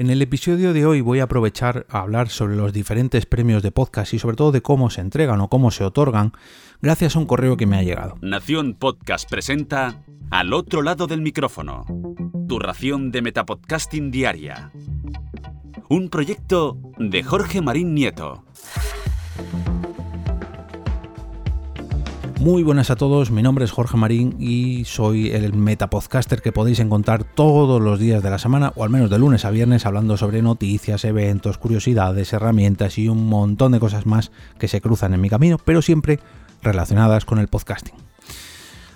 En el episodio de hoy voy a aprovechar a hablar sobre los diferentes premios de podcast y sobre todo de cómo se entregan o cómo se otorgan gracias a un correo que me ha llegado. Nación Podcast presenta Al otro lado del micrófono, tu ración de Metapodcasting Diaria. Un proyecto de Jorge Marín Nieto. Muy buenas a todos, mi nombre es Jorge Marín y soy el metapodcaster que podéis encontrar todos los días de la semana, o al menos de lunes a viernes, hablando sobre noticias, eventos, curiosidades, herramientas y un montón de cosas más que se cruzan en mi camino, pero siempre relacionadas con el podcasting.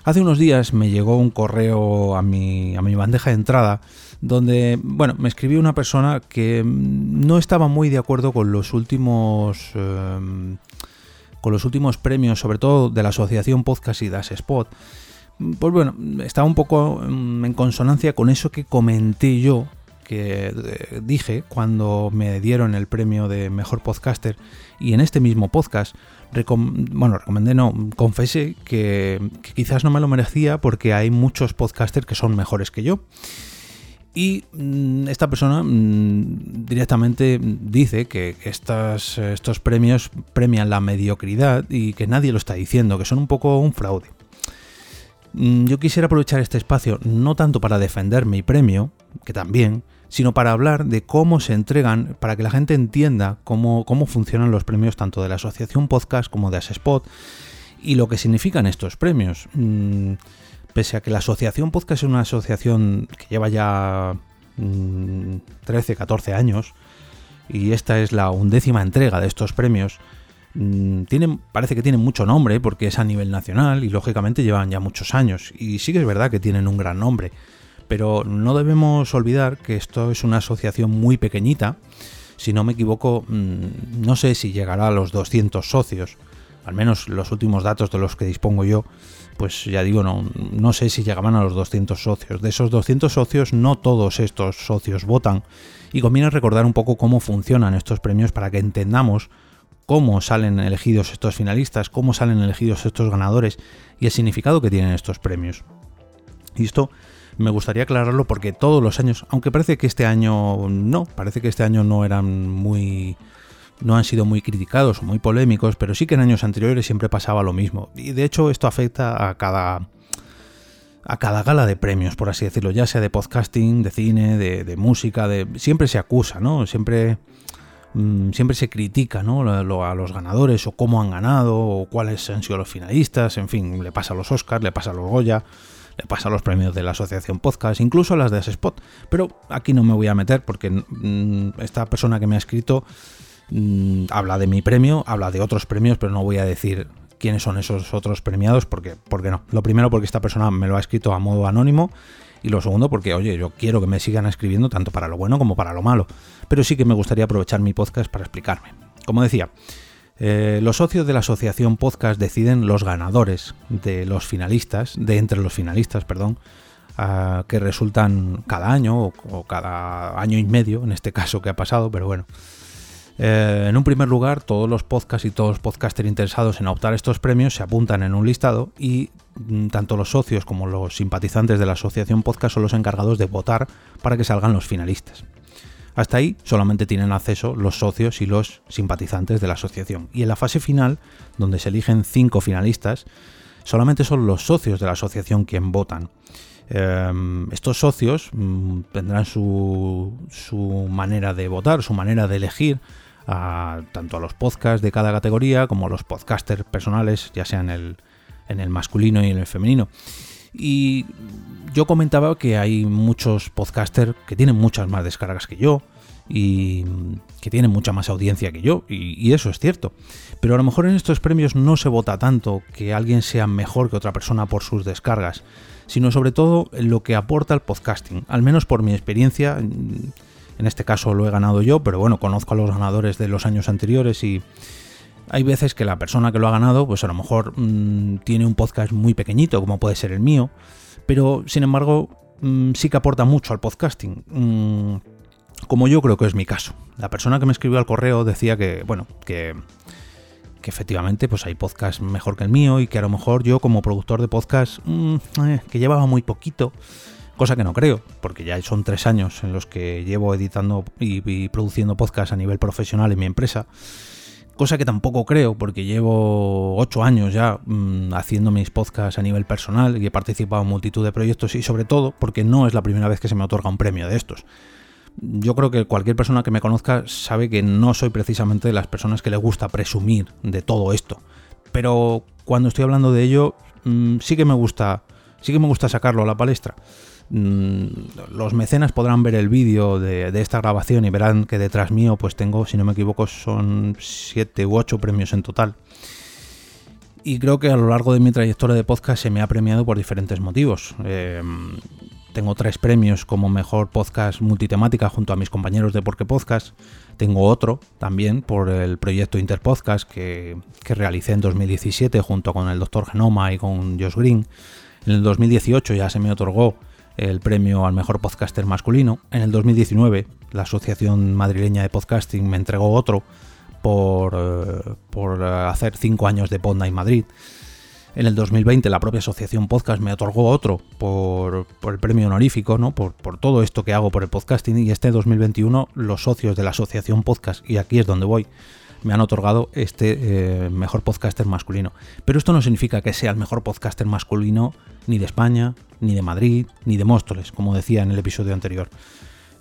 Hace unos días me llegó un correo a mi, a mi bandeja de entrada donde, bueno, me escribió una persona que no estaba muy de acuerdo con los últimos... Eh, con los últimos premios, sobre todo de la Asociación Podcast y Das Spot, pues bueno, estaba un poco mm, en consonancia con eso que comenté yo, que eh, dije cuando me dieron el premio de mejor podcaster y en este mismo podcast, bueno, recomendé, no, confesé que, que quizás no me lo merecía porque hay muchos podcasters que son mejores que yo. Y mm, esta persona mm, directamente dice que estos premios premian la mediocridad y que nadie lo está diciendo, que son un poco un fraude. Mm, yo quisiera aprovechar este espacio no tanto para defender mi premio, que también, sino para hablar de cómo se entregan, para que la gente entienda cómo, cómo funcionan los premios tanto de la Asociación Podcast como de Asespot y lo que significan estos premios pese a que la Asociación Podcast es una asociación que lleva ya 13, mm, 14 años, y esta es la undécima entrega de estos premios, mm, parece que tienen mucho nombre porque es a nivel nacional y lógicamente llevan ya muchos años. Y sí que es verdad que tienen un gran nombre, pero no debemos olvidar que esto es una asociación muy pequeñita. Si no me equivoco, mm, no sé si llegará a los 200 socios, al menos los últimos datos de los que dispongo yo pues ya digo, no, no sé si llegaban a los 200 socios. De esos 200 socios, no todos estos socios votan. Y conviene recordar un poco cómo funcionan estos premios para que entendamos cómo salen elegidos estos finalistas, cómo salen elegidos estos ganadores y el significado que tienen estos premios. Y esto me gustaría aclararlo porque todos los años, aunque parece que este año no, parece que este año no eran muy no han sido muy criticados o muy polémicos, pero sí que en años anteriores siempre pasaba lo mismo. Y de hecho esto afecta a cada a cada gala de premios, por así decirlo, ya sea de podcasting, de cine, de, música, de siempre se acusa, ¿no? Siempre mm, siempre se critica, ¿no? a los ganadores o cómo han ganado o cuáles han sido los finalistas, en fin, le pasa a los Oscars, le pasa a los Goya, le pasa a los premios de la Asociación Podcast, incluso a las de Spot. Pero aquí no me voy a meter porque mm, esta persona que me ha escrito Mm, habla de mi premio, habla de otros premios, pero no voy a decir quiénes son esos otros premiados, porque, porque no. Lo primero, porque esta persona me lo ha escrito a modo anónimo. Y lo segundo, porque, oye, yo quiero que me sigan escribiendo tanto para lo bueno como para lo malo. Pero sí que me gustaría aprovechar mi podcast para explicarme. Como decía, eh, los socios de la asociación podcast deciden los ganadores de los finalistas, de entre los finalistas, perdón, que resultan cada año o, cada año y medio, en este caso que ha pasado, pero bueno. Eh, en un primer lugar, todos los podcasts y todos los podcasters interesados en optar estos premios se apuntan en un listado y mm, tanto los socios como los simpatizantes de la asociación podcast son los encargados de votar para que salgan los finalistas. Hasta ahí solamente tienen acceso los socios y los simpatizantes de la asociación. Y en la fase final, donde se eligen cinco finalistas, solamente son los socios de la asociación quien votan. Em, estos socios mm, tendrán su, su manera de votar, su manera de elegir tanto a los podcasts de cada categoría como a los podcasters personales, ya sea en el, en el masculino y en el femenino. Y yo comentaba que hay muchos podcasters que tienen muchas más descargas que yo y que tienen mucha más audiencia que yo, y, eso es cierto. Pero a lo mejor en estos premios no se vota tanto que alguien sea mejor que otra persona por sus descargas, sino sobre todo lo que aporta el podcasting. Al menos por mi experiencia, en este caso lo he ganado yo, pero bueno, conozco a los ganadores de los años anteriores y hay veces que la persona que lo ha ganado, pues a lo mejor mm, tiene un podcast muy pequeñito, como puede ser el mío, pero sin embargo mm, sí que aporta mucho al podcasting. Mm, como yo creo que es mi caso. La persona que me escribió al correo decía que, bueno, que, que efectivamente pues hay podcast mejor que el mío y que a lo mejor yo como productor de podcast, eh, que llevaba muy poquito, Cosa que no creo, porque ya son tres años en los que llevo editando y, produciendo podcast a nivel profesional en mi empresa. Cosa que tampoco creo, porque llevo ocho años ya mm, haciendo mis podcasts a nivel personal y he participado en multitud de proyectos y sobre todo porque no es la primera vez que se me otorga un premio de estos. Yo creo que cualquier persona que me conozca sabe que no soy precisamente de las personas que le gusta presumir de todo esto. Pero cuando estoy hablando de ello, mm, sí que me gusta, sí que me gusta sacarlo a la palestra. Mm, los mecenas podrán ver el vídeo de, esta grabación y verán que detrás mío pues tengo, si no me equivoco, son 7 u 8 premios en total. Y creo que a lo largo de mi trayectoria de podcast se me ha premiado por diferentes motivos. Em, tengo tres premios como mejor podcast multitemática junto a mis compañeros de Porque Podcast. Tengo otro también por el proyecto Interpodcast que, que realicé en 2017 junto con el Dr. Genoma y con Josh Green. En el 2018 ya se me otorgó el premio al mejor podcaster masculino. En el 2019, la Asociación Madrileña de Podcasting me entregó otro por, eh, por hacer cinco años de Podna en Madrid. En el 2020 la propia Asociación Podcast me otorgó otro por, el premio honorífico, ¿no? Por, por, todo esto que hago por el podcasting. Y este 2021 los socios de la Asociación Podcast, y aquí es donde voy, me han otorgado este eh, mejor podcaster masculino. Pero esto no significa que sea el mejor podcaster masculino ni de España, ni de Madrid, ni de Móstoles, como decía en el episodio anterior.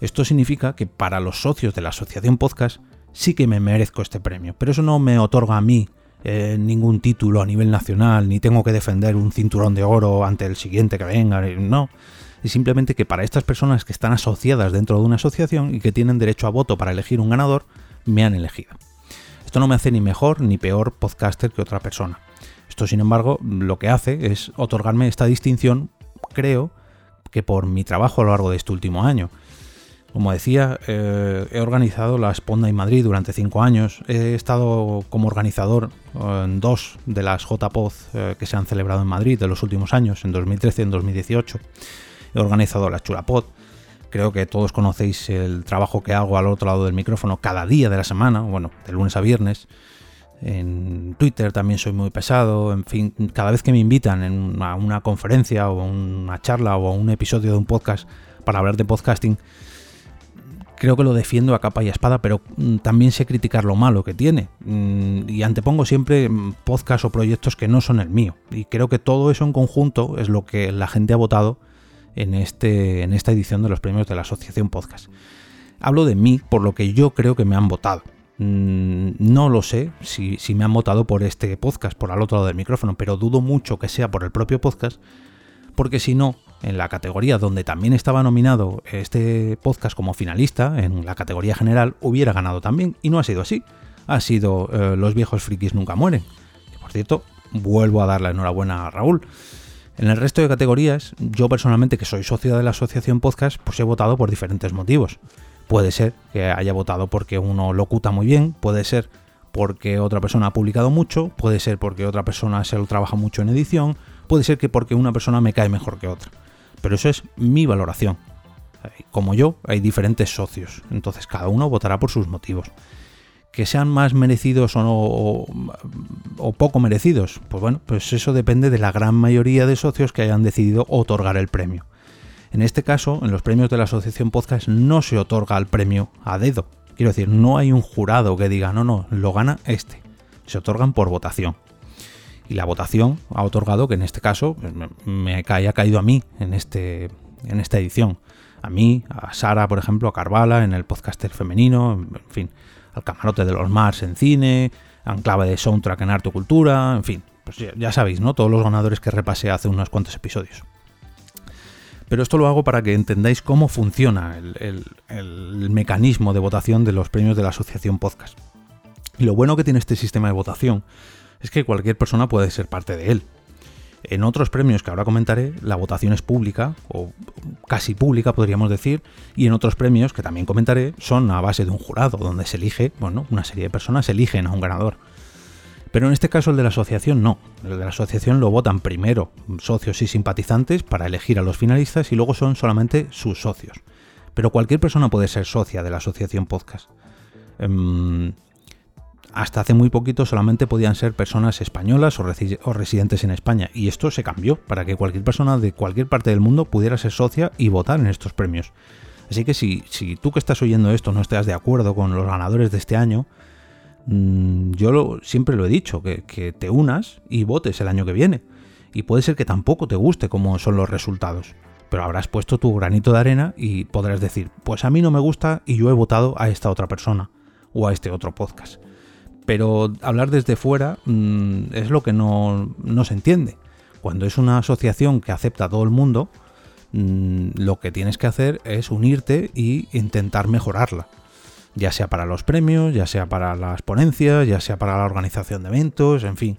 Esto significa que para los socios de la Asociación Podcast sí que me merezco este premio, pero eso no me otorga a mí eh, ningún título a nivel nacional, ni tengo que defender un cinturón de oro ante el siguiente que venga, no. Es simplemente que para estas personas que están asociadas dentro de una asociación y que tienen derecho a voto para elegir un ganador, me han elegido. Esto no me hace ni mejor ni peor podcaster que otra persona. Esto, sin embargo, lo que hace es otorgarme esta distinción, creo, que por mi trabajo a lo largo de este último año. Como decía, eh, he organizado la Sponda en Madrid durante cinco años. He estado como organizador en dos de las JPOD eh, que se han celebrado en Madrid de los últimos años, en 2013 y en 2018. He organizado la Chulapod, Creo que todos conocéis el trabajo que hago al otro lado del micrófono cada día de la semana, bueno, de lunes a viernes. En Twitter también soy muy pesado, en fin, cada vez que me invitan a una conferencia o una charla o a un episodio de un podcast para hablar de podcasting, creo que lo defiendo a capa y espada, pero mm, también sé criticar lo malo que tiene. Mm, y antepongo siempre mm, podcasts o proyectos que no son el mío. Y creo que todo eso en conjunto es lo que la gente ha votado en, este, en esta edición de los premios de la Asociación Podcast. Hablo de mí por lo que yo creo que me han votado. Mm, no lo sé si, si, me han votado por este podcast, por al otro lado del micrófono, pero dudo mucho que sea por el propio podcast, porque si no, en la categoría donde también estaba nominado este podcast como finalista, en la categoría general, hubiera ganado también, y no ha sido así. Ha sido eh, Los viejos frikis nunca mueren. Que por cierto, vuelvo a dar la enhorabuena a Raúl. En el resto de categorías, yo personalmente, que soy socio de la asociación podcast, pues he votado por diferentes motivos. Puede ser que haya votado porque uno locuta muy bien, puede ser porque otra persona ha publicado mucho, puede ser porque otra persona se lo trabaja mucho en edición, puede ser que porque una persona me cae mejor que otra. Pero eso es mi valoración. Como yo, hay diferentes socios, entonces cada uno votará por sus motivos que sean más merecidos o, o, poco merecidos. Pues bueno, pues eso depende de la gran mayoría de socios que hayan decidido otorgar el premio. En este caso, en los premios de la Asociación Podcast no se otorga el premio a dedo. Quiero decir, no hay un jurado que diga, no, no, lo gana este. Se otorgan por votación. Y la votación ha otorgado que en este caso pues, me, haya caído a mí en, este, en esta edición. A mí, a Sara, por ejemplo, a Carvala en el podcaster femenino, en fin al camarote de los Mars en cine, Anclave de Soundtrack en Arte Cultura, en fin, pues ya, sabéis, ¿no? Todos los ganadores que repasé hace unos cuantos episodios. Pero esto lo hago para que entendáis cómo funciona el, el mecanismo de votación de los premios de la Asociación Podcast. Y lo bueno que tiene este sistema de votación es que cualquier persona puede ser parte de él. En otros premios que ahora comentaré, la votación es pública, o casi pública podríamos decir, y en otros premios que también comentaré son a base de un jurado, donde se elige, bueno, una serie de personas eligen a un ganador. Pero en este caso el de la asociación no, el de la asociación lo votan primero socios y simpatizantes para elegir a los finalistas y luego son solamente sus socios. Pero cualquier persona puede ser socia de la asociación podcast. Em, hasta hace muy poquito solamente podían ser personas españolas o, residentes en España. Y esto se cambió para que cualquier persona de cualquier parte del mundo pudiera ser socia y votar en estos premios. Así que si, si tú que estás oyendo esto no estás de acuerdo con los ganadores de este año, mm, yo lo, siempre lo he dicho, que, que te unas y votes el año que viene. Y puede ser que tampoco te guste cómo son los resultados pero habrás puesto tu granito de arena y podrás decir, pues a mí no me gusta y yo he votado a esta otra persona o a este otro podcast. Pero hablar desde fuera mm, es lo que no, se entiende. Cuando es una asociación que acepta a todo el mundo, mm, lo que tienes que hacer es unirte e intentar mejorarla. Ya sea para los premios, ya sea para las ponencias, ya sea para la organización de eventos, en fin.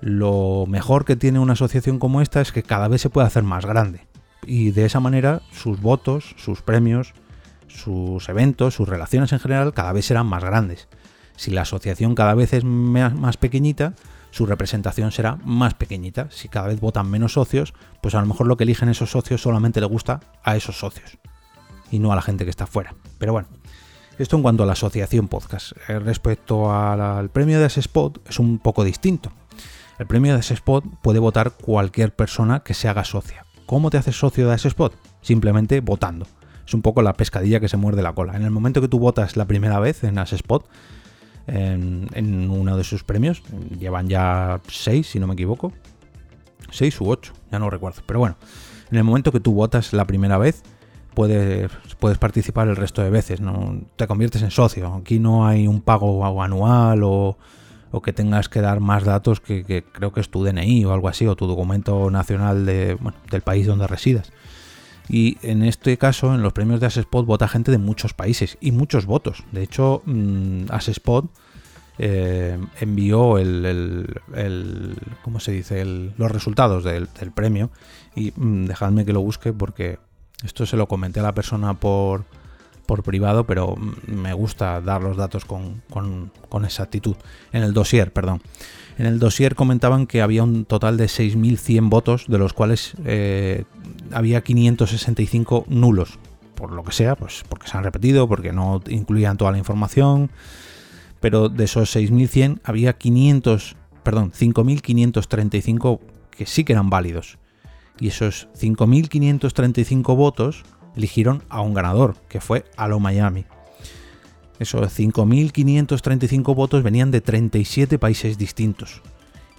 Lo mejor que tiene una asociación como esta es que cada vez se puede hacer más grande y de esa manera sus votos, sus premios, sus eventos, sus relaciones en general cada vez serán más grandes. Si la asociación cada vez es más pequeñita, su representación será más pequeñita. Si cada vez votan menos socios, pues a lo mejor lo que eligen esos socios solamente le gusta a esos socios y no a la gente que está fuera. Pero bueno, esto en cuanto a la asociación podcast. Eh, respecto al premio de Spot es un poco distinto. El premio de Spot puede votar cualquier persona que se haga socia. ¿Cómo te haces socio de spot? Simplemente votando. Es un poco la pescadilla que se muerde la cola. En el momento que tú votas la primera vez en Spot, en, uno de sus premios, llevan ya seis, si no me equivoco, seis u ocho, ya no recuerdo. Pero bueno, en el momento que tú votas la primera vez, puedes, puedes participar el resto de veces, ¿no? Te conviertes en socio. Aquí no hay un pago anual o, o que tengas que dar más datos que, creo que es tu DNI o algo así, o tu documento nacional de, del país donde residas. Y en este caso, en los premios de Asespot vota gente de muchos países y muchos votos. De hecho, mmm, Asespot eh, envió el, ¿cómo se dice? los resultados del, premio. Y mm, dejadme que lo busque porque esto se lo comenté a la persona por, por privado, pero me gusta dar los datos con, con, exactitud. En el dossier, perdón. En el dossier comentaban que había un total de 6.100 votos, de los cuales eh, había 565 nulos. Por lo que sea, pues porque se han repetido, porque no incluían toda la información. Pero de esos 6.100 había 500, perdón, 5.535 que sí que eran válidos. Y esos 5.535 votos eligieron a un ganador, que fue Alo Miami. Esos 5.535 votos venían de 37 países distintos.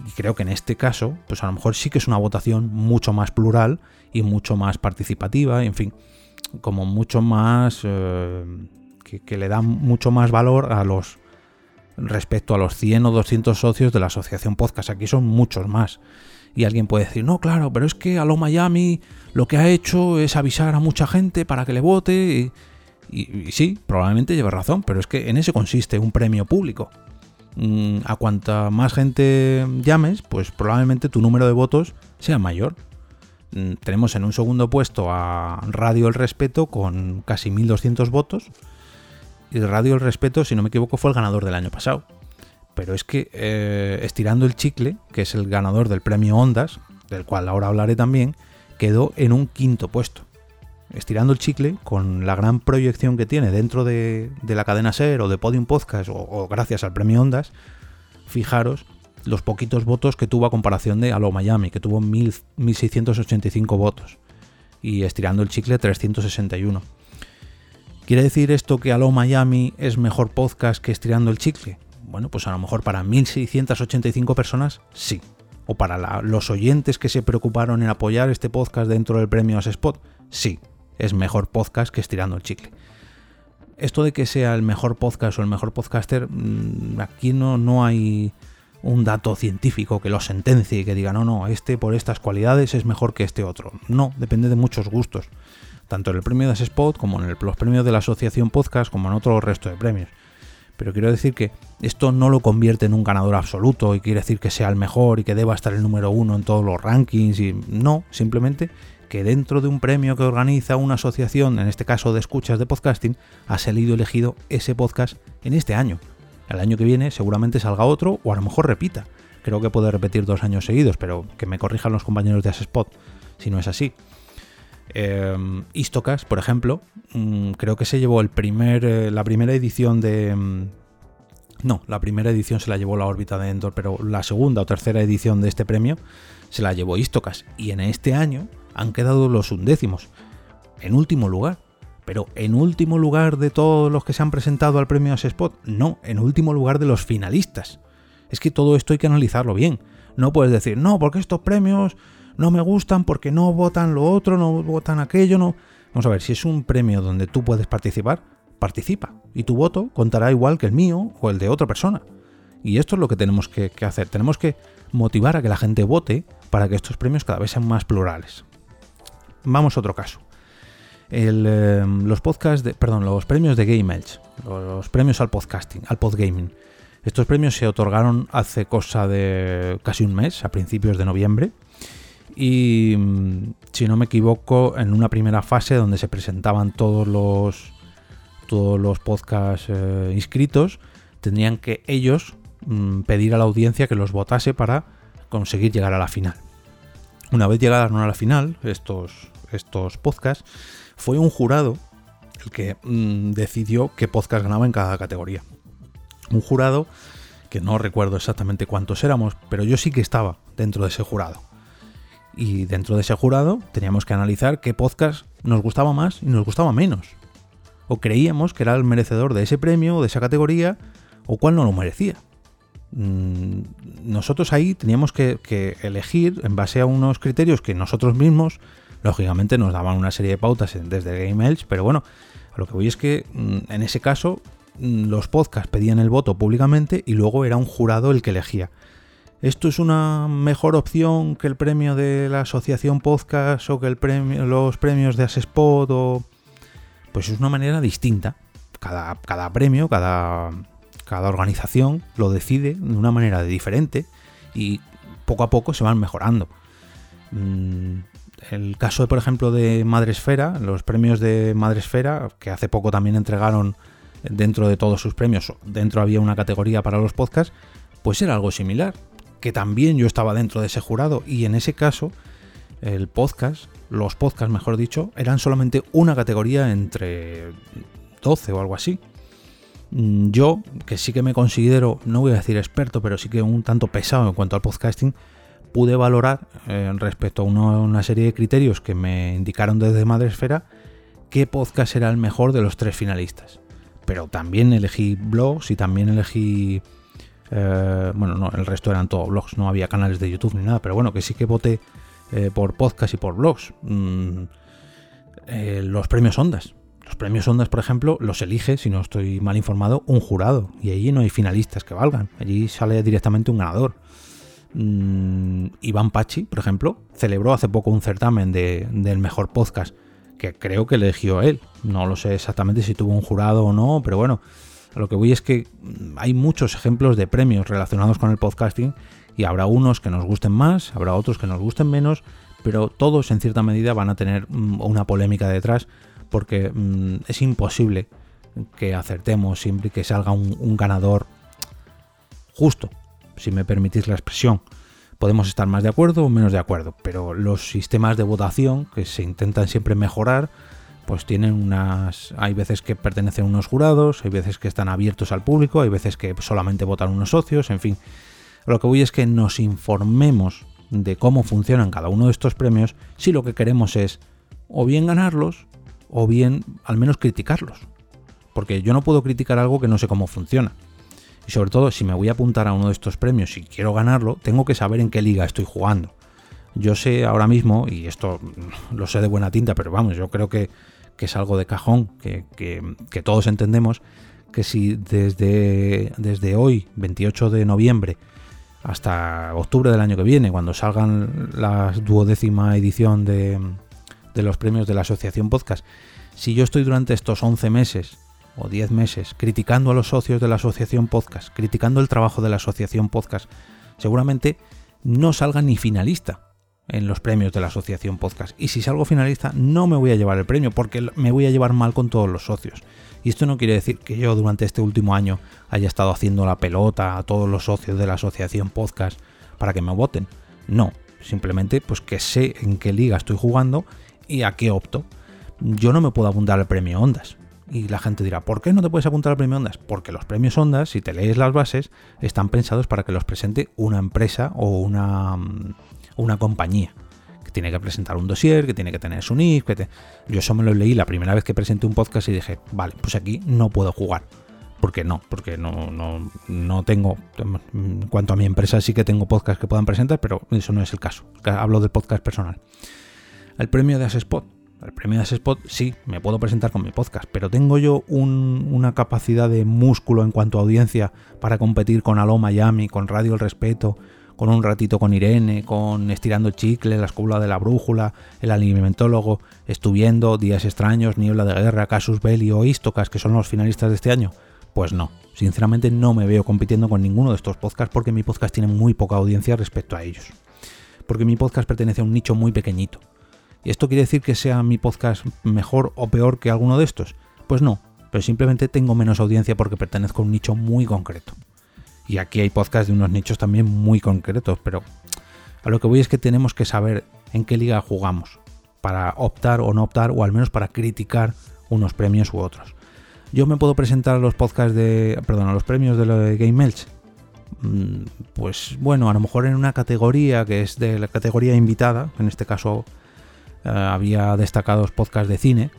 Y creo que en este caso, pues a lo mejor sí que es una votación mucho más plural y mucho más participativa, en fin, como mucho más... Eh, que, le da mucho más valor a los... respecto a los 100 o 200 socios de la asociación podcast. Aquí son muchos más. Y alguien puede decir, no, claro, pero es que Alo Miami lo que ha hecho es avisar a mucha gente para que le vote. Y, sí, probablemente lleve razón, pero es que en eso consiste un premio público. Mm, a cuanta más gente llames, pues probablemente tu número de votos sea mayor. Mm, tenemos en un segundo puesto a Radio El Respeto con casi 1200 votos. Y Radio El Respeto, si no me equivoco, fue el ganador del año pasado pero es que eh, estirando el chicle, que es el ganador del premio Ondas, del cual ahora hablaré también, quedó en un quinto puesto. Estirando el chicle, con la gran proyección que tiene dentro de, la cadena SER o de Podium Podcast, o, gracias al premio Ondas, fijaros los poquitos votos que tuvo a comparación de Alo Miami, que tuvo 1685 votos, y estirando el chicle 361. ¿Quiere decir esto que Alo Miami es mejor podcast que estirando el chicle? Bueno, pues a lo mejor para 1685 personas sí. O para los oyentes que se preocuparon en apoyar este podcast dentro del premio Spot, sí. Es mejor podcast que estirando el chicle. Esto de que sea el mejor podcast o el mejor podcaster, mm, aquí no, no hay un dato científico que lo sentencie y que diga, no, no, este por estas cualidades es mejor que este otro. No, depende de muchos gustos. Tanto en el premio de Spot como en los premios de la Asociación Podcast como en otro resto de premios. Pero quiero decir que esto no lo convierte en un ganador absoluto y quiere decir que sea el mejor y que deba estar el número uno en todos los rankings. Y no, simplemente que dentro de un premio que organiza una asociación, en este caso de escuchas de podcasting, ha salido elegido ese podcast en este año. El año que viene seguramente salga otro o a lo mejor repita. Creo que puede repetir dos años seguidos, pero que me corrijan los compañeros de Asespot si no es así. Eh, Istocas, por ejemplo, mm, creo que se llevó el primer, eh, la primera edición de, mm, No, la primera edición se la llevó la órbita de Endor, pero la segunda o tercera edición de este premio se la llevó Istocas. Y en este año han quedado los undécimos, en último lugar. Pero en último lugar de todos los que se han presentado al premio Spot, no, en último lugar de los finalistas. Es que todo esto hay que analizarlo bien. No puedes decir, no, porque estos premios no me gustan, porque no votan lo otro, no votan aquello, no. Vamos a ver, si es un premio donde tú puedes participar, participa. Y tu voto contará igual que el mío o el de otra persona. Y esto es lo que tenemos que, hacer. Tenemos que motivar a que la gente vote para que estos premios cada vez sean más plurales. Vamos a otro caso. Eh, los podcasts perdón, los premios de Game Edge, los premios al podcasting, al podgaming. Estos premios se otorgaron hace cosa de casi un mes, a principios de noviembre. Y mm, si no me equivoco, en una primera fase donde se presentaban todos los todos los podcasts eh, inscritos, tendrían que ellos mm, pedir a la audiencia que los votase para conseguir llegar a la final. Una vez llegaron a la final, estos, estos podcasts, fue un jurado el que mm, decidió qué podcast ganaba en cada categoría. Un jurado que no recuerdo exactamente cuántos éramos, pero yo sí que estaba dentro de ese jurado. Y dentro de ese jurado teníamos que analizar qué podcast nos gustaba más y nos gustaba menos o creíamos que era el merecedor de ese premio o de esa categoría o cuál no lo merecía. Mm, nosotros ahí teníamos que, elegir en base a unos criterios que nosotros mismos, lógicamente, nos daban una serie de pautas desde Game Edge, pero bueno, a lo que voy es que mm, en ese caso mm, los podcasts pedían el voto públicamente y luego era un jurado el que elegía. ¿Esto es una mejor opción que el premio de la asociación podcast o que los premios de Asespot o pues es una manera distinta. Cada premio, cada, cada organización lo decide de una manera diferente y poco a poco se van mejorando. Mm, el caso, por ejemplo, de Madresfera, los premios de Madresfera, que hace poco también entregaron dentro de todos sus premios, dentro había una categoría para los podcasts, pues era algo similar, que también yo estaba dentro de ese jurado y en ese caso el podcast los podcasts, mejor dicho, eran solamente una categoría entre 12 o algo así. Mm, yo, que sí que me considero, no voy a decir experto, pero sí que un tanto pesado en cuanto al podcasting, pude valorar eh, respecto a una, serie de criterios que me indicaron desde Madresfera qué podcast era el mejor de los tres finalistas. Pero también elegí blogs y también elegí... Eh, bueno, no, el resto eran todos blogs, no había canales de YouTube ni nada, pero bueno, que sí que voté eh, por podcast y por blogs. Mm, los premios Ondas. Los premios Ondas, por ejemplo, los elige, si no estoy mal informado, un jurado. Y allí no hay finalistas que valgan. Allí sale directamente un ganador. Mm, Iván Pachi, por ejemplo, celebró hace poco un certamen del mejor podcast, que creo que eligió él. No lo sé exactamente si tuvo un jurado o no, pero bueno, lo que voy es que hay muchos ejemplos de premios relacionados con el podcasting y habrá unos que nos gusten más, habrá otros que nos gusten menos, pero todos en cierta medida van a tener mm, una polémica detrás porque mm, es imposible que acertemos siempre que salga un, ganador justo, si me permitís la expresión. Podemos estar más de acuerdo o menos de acuerdo, pero los sistemas de votación que se intentan siempre mejorar, pues tienen unas... Hay veces que pertenecen a unos jurados, hay veces que están abiertos al público, hay veces que solamente votan unos socios, en fin lo que voy es que nos informemos de cómo funcionan cada uno de estos premios si lo que queremos es o bien ganarlos o bien al menos criticarlos. Porque yo no puedo criticar algo que no sé cómo funciona. Y sobre todo, si me voy a apuntar a uno de estos premios y quiero ganarlo, tengo que saber en qué liga estoy jugando. Yo sé ahora mismo, y esto lo sé de buena tinta, pero vamos, yo creo que, es algo de cajón, que, que, todos entendemos, que si desde, desde hoy, 28 de noviembre, hasta octubre del año que viene, cuando salgan la duodécima edición de, los premios de la Asociación Podcast, si yo estoy durante estos 11 meses o 10 meses criticando a los socios de la Asociación Podcast, criticando el trabajo de la Asociación Podcast, seguramente no salga ni finalista en los premios de la Asociación Podcast. Y si salgo finalista, no me voy a llevar el premio porque me voy a llevar mal con todos los socios. Y esto no quiere decir que yo durante este último año haya estado haciendo la pelota a todos los socios de la asociación podcast para que me voten. No, simplemente pues que sé en qué liga estoy jugando y a qué opto. Yo no me puedo apuntar al premio Ondas. Y la gente dirá, ¿por qué no te puedes apuntar al premio Ondas? Porque los premios Ondas, si te lees las bases, están pensados para que los presente una empresa o una, mm, una compañía. Que tiene que presentar un dossier, que tiene que tener su nick. Que Yo eso me lo leí la primera vez que presenté un podcast y dije, vale, pues aquí no puedo jugar. Porque no, porque no, no, no tengo. En cuanto a mi empresa, sí que tengo podcasts que puedan presentar, pero eso no es el caso. Hablo del podcast personal. El premio de Spot el premio de Spot sí, me puedo presentar con mi podcast, pero tengo yo una capacidad de músculo en cuanto a audiencia para competir con Aló Miami, con Radio El Respeto, con un ratito con Irene, con Estirando Chicle, La Escuela de la Brújula, El Alimentólogo, Estuviendo, Días Extraños, Niebla de Guerra, Casus Belli o Istocas, que son los finalistas de este año. Pues no, sinceramente no me veo compitiendo con ninguno de estos podcasts porque mi podcast tiene muy poca audiencia respecto a ellos. Porque mi podcast pertenece a un nicho muy pequeñito ¿Y esto quiere decir que sea mi podcast mejor o peor que alguno de estos? Pues no, pero simplemente tengo menos audiencia porque pertenezco a un nicho muy concreto. Y aquí hay podcasts de unos nichos también muy concretos, pero a lo que voy es que tenemos que saber en qué liga jugamos para optar o no optar o al menos para criticar unos premios u otros. Yo me puedo presentar a los podcasts de, perdón, a los premios de Game Elch. Mm, pues bueno, a lo mejor en una categoría que es de la categoría invitada, en este caso eh, había destacados podcasts de cine,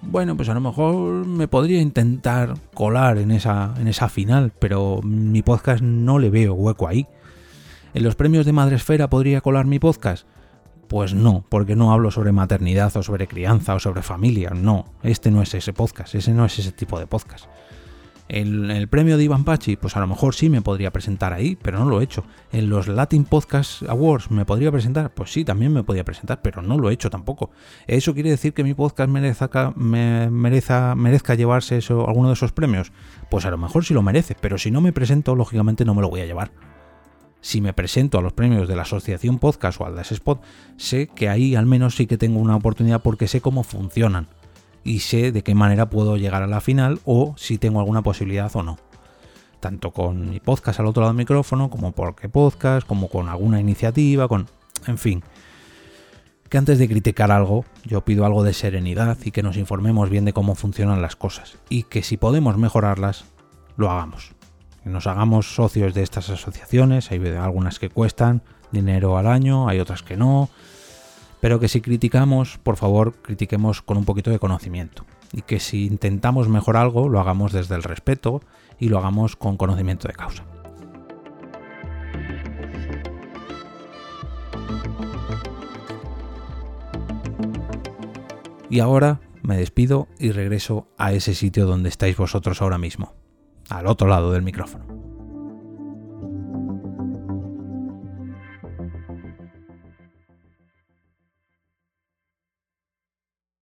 bueno, pues a lo mejor me podría intentar colar en esa, en esa final, pero mi podcast no le veo hueco ahí. ¿En los premios de Madresfera podría colar mi podcast? Pues no, porque no hablo sobre maternidad o sobre crianza o sobre familia. No, este no es ese podcast, ese no es ese tipo de podcast. En el premio de Ivan Pachi, pues a lo mejor sí me podría presentar ahí, pero no lo he hecho. En los Latin Podcast Awards, ¿me podría presentar? Pues sí, también me podría presentar, pero no lo he hecho tampoco. ¿Eso quiere decir que mi podcast merezca, me, merezca, merezca llevarse eso, alguno de esos premios? Pues a lo mejor sí lo merece, pero si no me presento, lógicamente no me lo voy a llevar. Si me presento a los premios de la Asociación Podcast o al Spot, sé que ahí al menos sí que tengo una oportunidad porque sé cómo funcionan y sé de qué manera puedo llegar a la final o si tengo alguna posibilidad o no. Tanto con mi podcast al otro lado del micrófono, como porque podcast, como con alguna iniciativa, con... En fin. Que antes de criticar algo, yo pido algo de serenidad y que nos informemos bien de cómo funcionan las cosas. Y que si podemos mejorarlas, lo hagamos. Que nos hagamos socios de estas asociaciones, hay algunas que cuestan dinero al año, hay otras que no pero que si criticamos, por favor, critiquemos con un poquito de conocimiento. Y que si intentamos mejorar algo, lo hagamos desde el respeto y lo hagamos con conocimiento de causa. Y ahora me despido y regreso a ese sitio donde estáis vosotros ahora mismo, al otro lado del micrófono.